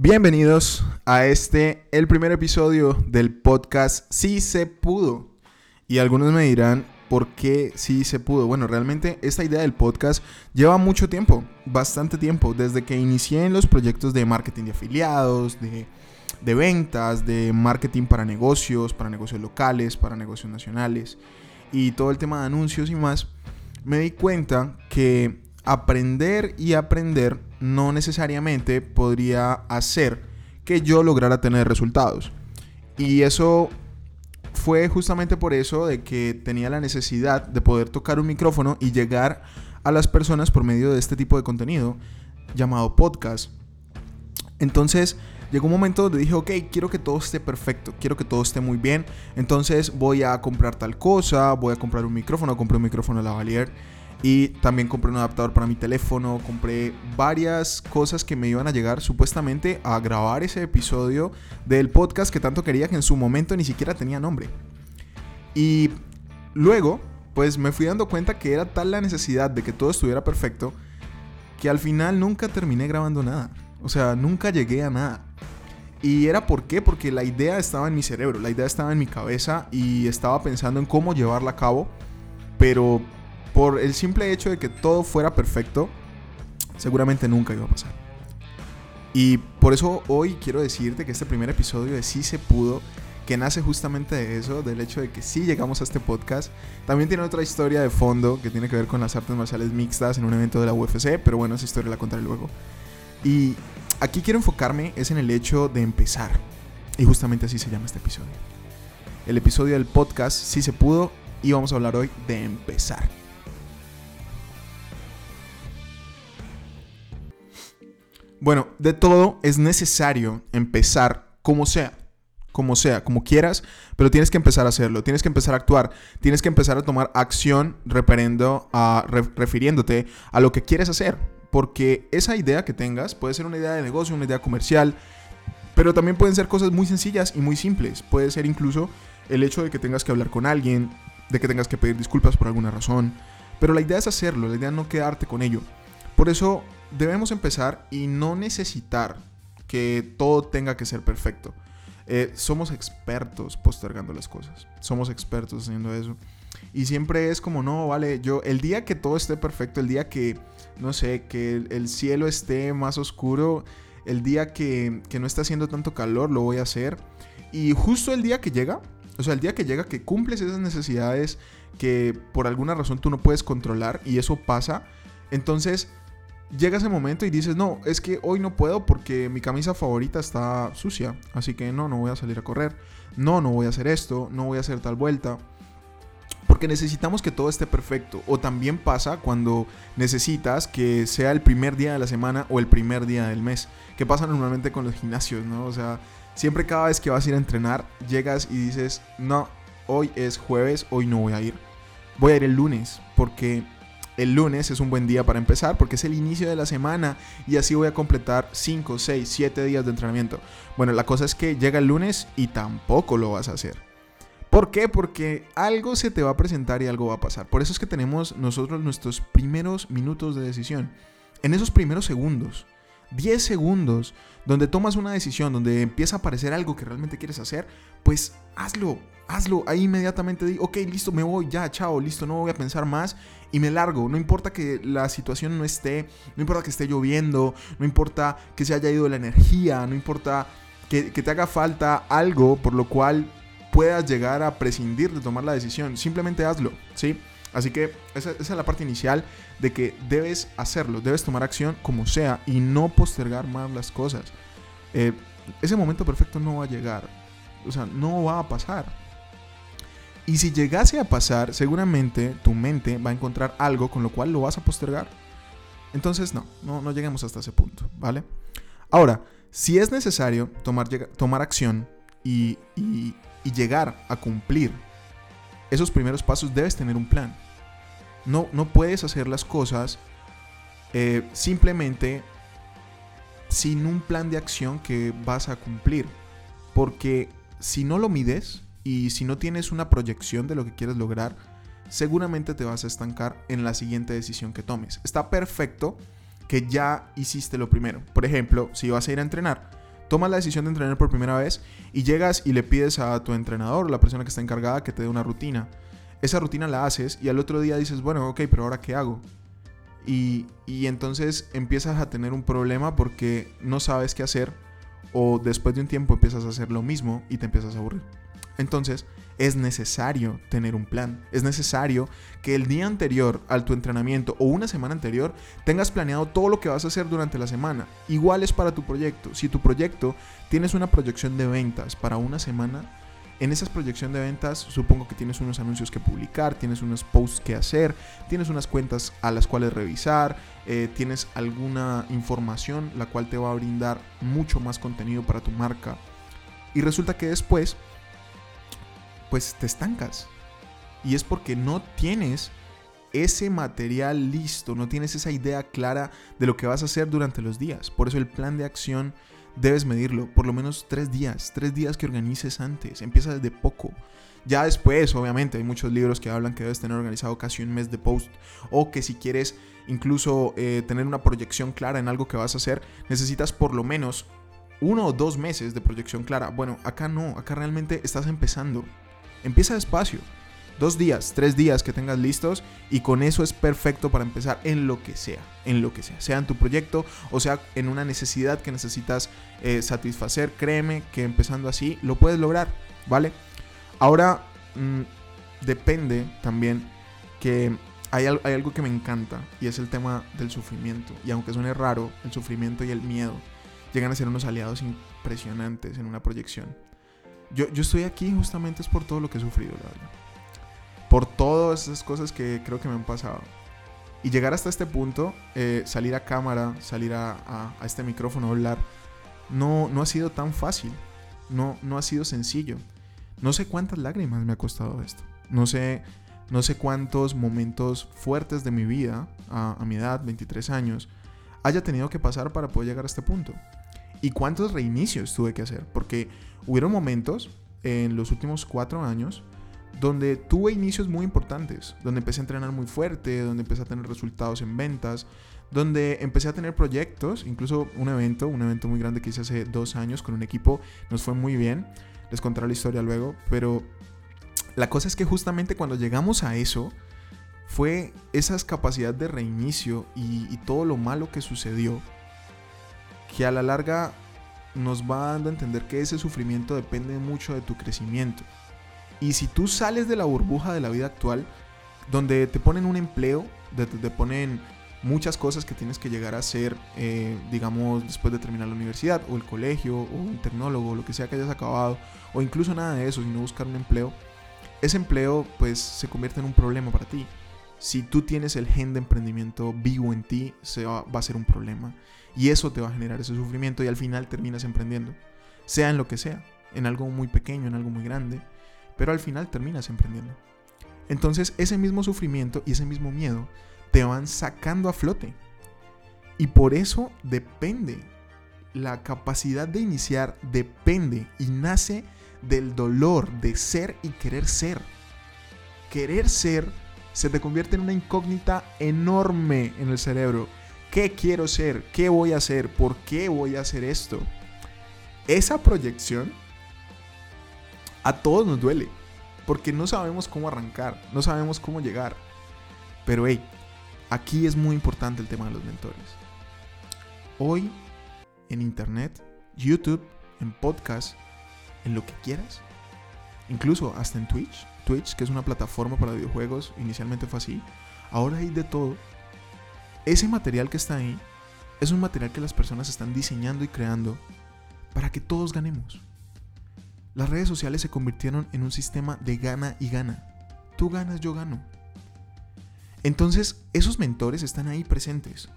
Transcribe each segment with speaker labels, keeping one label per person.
Speaker 1: Bienvenidos a este, el primer episodio del podcast Sí se pudo. Y algunos me dirán, ¿por qué sí se pudo? Bueno, realmente esta idea del podcast lleva mucho tiempo, bastante tiempo, desde que inicié en los proyectos de marketing de afiliados, de, de ventas, de marketing para negocios, para negocios locales, para negocios nacionales y todo el tema de anuncios y más, me di cuenta que aprender y aprender no necesariamente podría hacer que yo lograra tener resultados. Y eso fue justamente por eso de que tenía la necesidad de poder tocar un micrófono y llegar a las personas por medio de este tipo de contenido llamado podcast. Entonces llegó un momento donde dije, ok, quiero que todo esté perfecto, quiero que todo esté muy bien. Entonces voy a comprar tal cosa, voy a comprar un micrófono, compré un micrófono Lavalier y también compré un adaptador para mi teléfono, compré varias cosas que me iban a llegar supuestamente a grabar ese episodio del podcast que tanto quería que en su momento ni siquiera tenía nombre. Y luego, pues me fui dando cuenta que era tal la necesidad de que todo estuviera perfecto que al final nunca terminé grabando nada. O sea, nunca llegué a nada. Y era por qué? Porque la idea estaba en mi cerebro, la idea estaba en mi cabeza y estaba pensando en cómo llevarla a cabo, pero por el simple hecho de que todo fuera perfecto, seguramente nunca iba a pasar. Y por eso hoy quiero decirte que este primer episodio de Sí se pudo, que nace justamente de eso, del hecho de que sí llegamos a este podcast, también tiene otra historia de fondo que tiene que ver con las artes marciales mixtas en un evento de la UFC, pero bueno, esa historia la contaré luego. Y aquí quiero enfocarme es en el hecho de empezar. Y justamente así se llama este episodio. El episodio del podcast Sí se pudo y vamos a hablar hoy de empezar. Bueno, de todo es necesario empezar como sea, como sea, como quieras, pero tienes que empezar a hacerlo, tienes que empezar a actuar, tienes que empezar a tomar acción a, refiriéndote a lo que quieres hacer, porque esa idea que tengas puede ser una idea de negocio, una idea comercial, pero también pueden ser cosas muy sencillas y muy simples, puede ser incluso el hecho de que tengas que hablar con alguien, de que tengas que pedir disculpas por alguna razón, pero la idea es hacerlo, la idea es no quedarte con ello. Por eso debemos empezar y no necesitar que todo tenga que ser perfecto. Eh, somos expertos postergando las cosas. Somos expertos haciendo eso. Y siempre es como, no, vale, yo, el día que todo esté perfecto, el día que, no sé, que el, cielo esté más oscuro, el día que, que no está haciendo tanto calor, lo voy a hacer. Y justo el día que llega, o sea, el día que llega, que cumples esas necesidades que por alguna razón tú no puedes controlar y eso pasa, entonces llega ese momento y dices, no, es que hoy no puedo porque mi camisa favorita está sucia, así que no, no voy a salir a correr, no, no voy a hacer esto, no voy a hacer tal vuelta. Porque necesitamos que todo esté perfecto. O también pasa cuando necesitas que sea el primer día de la semana o el primer día del mes. Que pasa normalmente con los gimnasios, ¿no? O sea, siempre cada vez que vas a ir a entrenar, llegas y dices, no, hoy es jueves, hoy no voy a ir. Voy a ir el lunes porque el lunes es un buen día para empezar porque es el inicio de la semana y así voy a completar 5, 6, 7 días de entrenamiento. Bueno, la cosa es que llega el lunes y tampoco lo vas a hacer. ¿Por qué? Porque algo se te va a presentar y algo va a pasar. Por eso es que tenemos nosotros nuestros primeros minutos de decisión. En esos primeros segundos, 10 segundos, donde tomas una decisión, donde empieza a aparecer algo que realmente quieres hacer, pues hazlo, hazlo. Ahí inmediatamente di, ok, listo, me voy, ya, chao, listo, no voy a pensar más y me largo. No importa que la situación no esté, no importa que esté lloviendo, no importa que se haya ido la energía, no importa que, te haga falta algo por lo cual puedas llegar a prescindir de tomar la decisión. Simplemente hazlo, ¿sí? Así que esa, es la parte inicial de que debes hacerlo, debes tomar acción como sea y no postergar más las cosas. Eh, ese momento perfecto no va a llegar, o sea, no va a pasar. Y si llegase a pasar, seguramente tu mente va a encontrar algo con lo cual lo vas a postergar. Entonces no, no, no lleguemos hasta ese punto, ¿vale? Ahora, si es necesario tomar, tomar acción y, y, llegar a cumplir esos primeros pasos, debes tener un plan. No, no puedes hacer las cosas eh, simplemente sin un plan de acción que vas a cumplir. Porque si no lo mides, y si no tienes una proyección de lo que quieres lograr, seguramente te vas a estancar en la siguiente decisión que tomes. Está perfecto que ya hiciste lo primero. Por ejemplo, si vas a ir a entrenar, tomas la decisión de entrenar por primera vez y llegas y le pides a tu entrenador, la persona que está encargada, que te dé una rutina. Esa rutina la haces y al otro día dices, bueno, ok, pero ahora qué hago? Y, y entonces empiezas a tener un problema porque no sabes qué hacer o después de un tiempo empiezas a hacer lo mismo y te empiezas a aburrir. Entonces, es necesario tener un plan. Es necesario que el día anterior al tu entrenamiento o una semana anterior tengas planeado todo lo que vas a hacer durante la semana. Igual es para tu proyecto. Si tu proyecto tienes una proyección de ventas para una semana, en esa proyección de ventas supongo que tienes unos anuncios que publicar, tienes unos posts que hacer, tienes unas cuentas a las cuales revisar, eh, tienes alguna información la cual te va a brindar mucho más contenido para tu marca. Y resulta que después pues te estancas. Y es porque no tienes ese material listo, no tienes esa idea clara de lo que vas a hacer durante los días. Por eso el plan de acción debes medirlo, por lo menos tres días, tres días que organices antes, empieza desde poco. Ya después, obviamente, hay muchos libros que hablan que debes tener organizado casi un mes de post o que si quieres incluso eh, tener una proyección clara en algo que vas a hacer, necesitas por lo menos uno o dos meses de proyección clara. Bueno, acá no, acá realmente estás empezando. Empieza despacio. Dos días, tres días que tengas listos y con eso es perfecto para empezar en lo que sea, en lo que sea, sea en tu proyecto o sea en una necesidad que necesitas eh, satisfacer, créeme que empezando así lo puedes lograr, ¿vale? Ahora, mm, depende también que hay, hay algo que me encanta y es el tema del sufrimiento. Y aunque suene raro, el sufrimiento y el miedo llegan a ser unos aliados impresionantes en una proyección. Yo, estoy aquí justamente es por todo lo que he sufrido, la verdad. Por todas esas cosas que creo que me han pasado. Y llegar hasta este punto, eh, salir a cámara, salir a, este micrófono, hablar, no, no ha sido tan fácil. No, no ha sido sencillo. No sé cuántas lágrimas me ha costado esto. No sé, no sé cuántos momentos fuertes de mi vida, a, a mi edad, 23 años, haya tenido que pasar para poder llegar a este punto. Y cuántos reinicios tuve que hacer. Porque hubieron momentos en los últimos cuatro años donde tuve inicios muy importantes, donde empecé a entrenar muy fuerte, donde empecé a tener resultados en ventas, donde empecé a tener proyectos, incluso un evento, un evento muy grande que hice hace dos años con un equipo, nos fue muy bien, les contaré la historia luego, pero la cosa es que justamente cuando llegamos a eso, fue esa capacidad de reinicio y, y todo lo malo que sucedió, que a la larga nos va dando a entender que ese sufrimiento depende mucho de tu crecimiento. Y si tú sales de la burbuja de la vida actual, donde te ponen un empleo, te ponen muchas cosas que tienes que llegar a hacer, eh, digamos, después de terminar la universidad, o el colegio, o un tecnólogo, lo que sea que hayas acabado, o incluso nada de eso, sino buscar un empleo, ese empleo pues se convierte en un problema para ti. Si tú tienes el gen de emprendimiento vivo en ti, se va a ser un problema. Y eso te va a generar ese sufrimiento y al final terminas emprendiendo. Sea en lo que sea, en algo muy pequeño, en algo muy grande, pero al final terminas emprendiendo. Entonces ese mismo sufrimiento y ese mismo miedo te van sacando a flote. Y por eso depende. La capacidad de iniciar depende y nace del dolor de ser y querer ser. Querer ser se te convierte en una incógnita enorme en el cerebro ¿Qué quiero ser? ¿Qué voy a hacer? ¿Por qué voy a hacer esto? Esa proyección a todos nos duele. Porque no sabemos cómo arrancar, no sabemos cómo llegar. Pero hey, aquí es muy importante el tema de los mentores. Hoy, en internet, YouTube, en podcast, en lo que quieras, incluso hasta en Twitch, Twitch, que es una plataforma para videojuegos, inicialmente fue así, ahora hay de todo ese material que está ahí es un material que las personas están diseñando y creando para que todos ganemos. Las redes sociales se convirtieron en un sistema de gana y gana. Tú ganas, yo gano. Entonces, esos mentores están ahí presentes.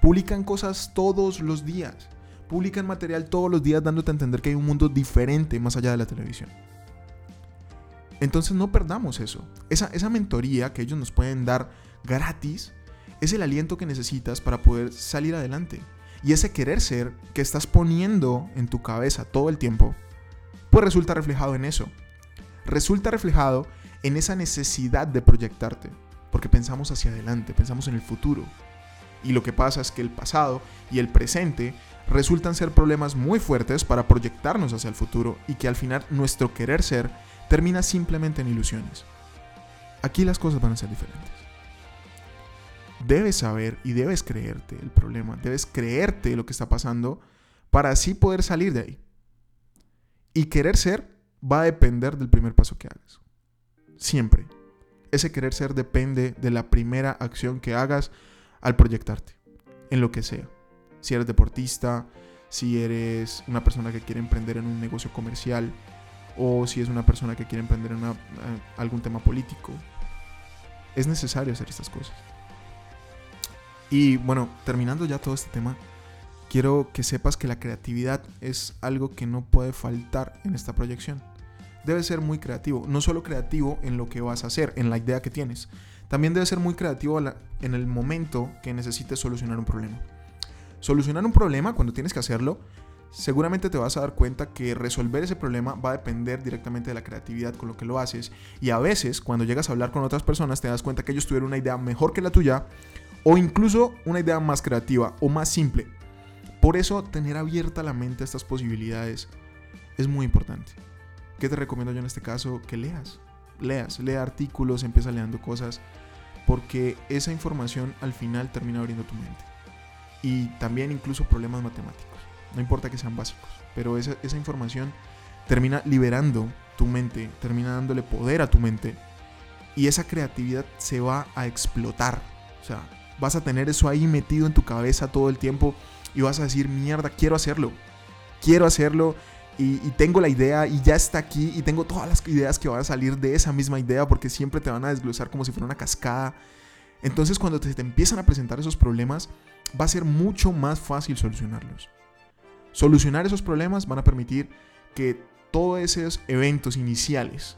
Speaker 1: Publican cosas todos los días. Publican material todos los días dándote a entender que hay un mundo diferente más allá de la televisión. Entonces no perdamos eso. Esa, esa mentoría que ellos nos pueden dar gratis es el aliento que necesitas para poder salir adelante. Y ese querer ser que estás poniendo en tu cabeza todo el tiempo, pues resulta reflejado en eso. Resulta reflejado en esa necesidad de proyectarte, porque pensamos hacia adelante, pensamos en el futuro. Y lo que pasa es que el pasado y el presente resultan ser problemas muy fuertes para proyectarnos hacia el futuro y que al final nuestro querer ser termina simplemente en ilusiones. Aquí las cosas van a ser diferentes. Debes saber y debes creerte el problema, debes creerte lo que está pasando para así poder salir de ahí. Y querer ser va a depender del primer paso que hagas. Siempre. Ese querer ser depende de la primera acción que hagas al proyectarte, en lo que sea. Si eres deportista, si eres una persona que quiere emprender en un negocio comercial, o si es una persona que quiere emprender en eh, algún tema político. Es necesario hacer estas cosas. Y bueno, terminando ya todo este tema, quiero que sepas que la creatividad es algo que no puede faltar en esta proyección. Debes ser muy creativo, no solo creativo en lo que vas a hacer, en la idea que tienes, también debes ser muy creativo en el momento que necesites solucionar un problema. Solucionar un problema, cuando tienes que hacerlo, seguramente te vas a dar cuenta que resolver ese problema va a depender directamente de la creatividad con lo que lo haces. Y a veces, cuando llegas a hablar con otras personas, te das cuenta que ellos tuvieron una idea mejor que la tuya, o incluso una idea más creativa o más simple. Por eso, tener abierta la mente a estas posibilidades es muy importante. ¿Qué te recomiendo yo en este caso? Que leas. Leas, lea artículos, empieza leyendo cosas, porque esa información al final termina abriendo tu mente. Y también incluso problemas matemáticos. No importa que sean básicos, pero esa, esa información termina liberando tu mente, termina dándole poder a tu mente. Y esa creatividad se va a explotar. O sea, vas a tener eso ahí metido en tu cabeza todo el tiempo y vas a decir, mierda, quiero hacerlo. Quiero hacerlo y, tengo la idea y ya está aquí y tengo todas las ideas que van a salir de esa misma idea porque siempre te van a desglosar como si fuera una cascada. Entonces cuando te, te empiezan a presentar esos problemas, va a ser mucho más fácil solucionarlos. Solucionar esos problemas van a permitir que todos esos eventos iniciales,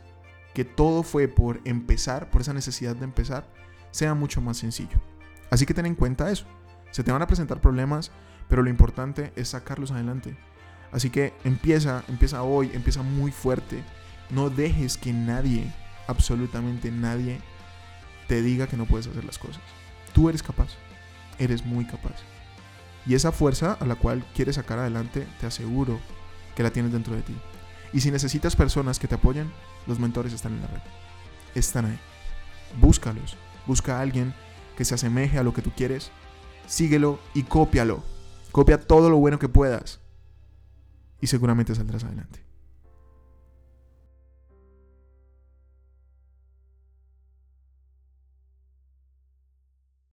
Speaker 1: que todo fue por empezar, por esa necesidad de empezar, sea mucho más sencillo. Así que ten en cuenta eso. Se te van a presentar problemas, pero lo importante es sacarlos adelante. Así que empieza, empieza hoy, empieza muy fuerte. No dejes que nadie, absolutamente nadie, te diga que no puedes hacer las cosas. Tú eres capaz, eres muy capaz. Y esa fuerza a la cual quieres sacar adelante, te aseguro que la tienes dentro de ti. Y si necesitas personas que te apoyen, los mentores están en la red. Están ahí. Búscalos. Busca a alguien que se asemeje a lo que tú quieres. Síguelo y cópialo. Copia todo lo bueno que puedas y seguramente saldrás adelante.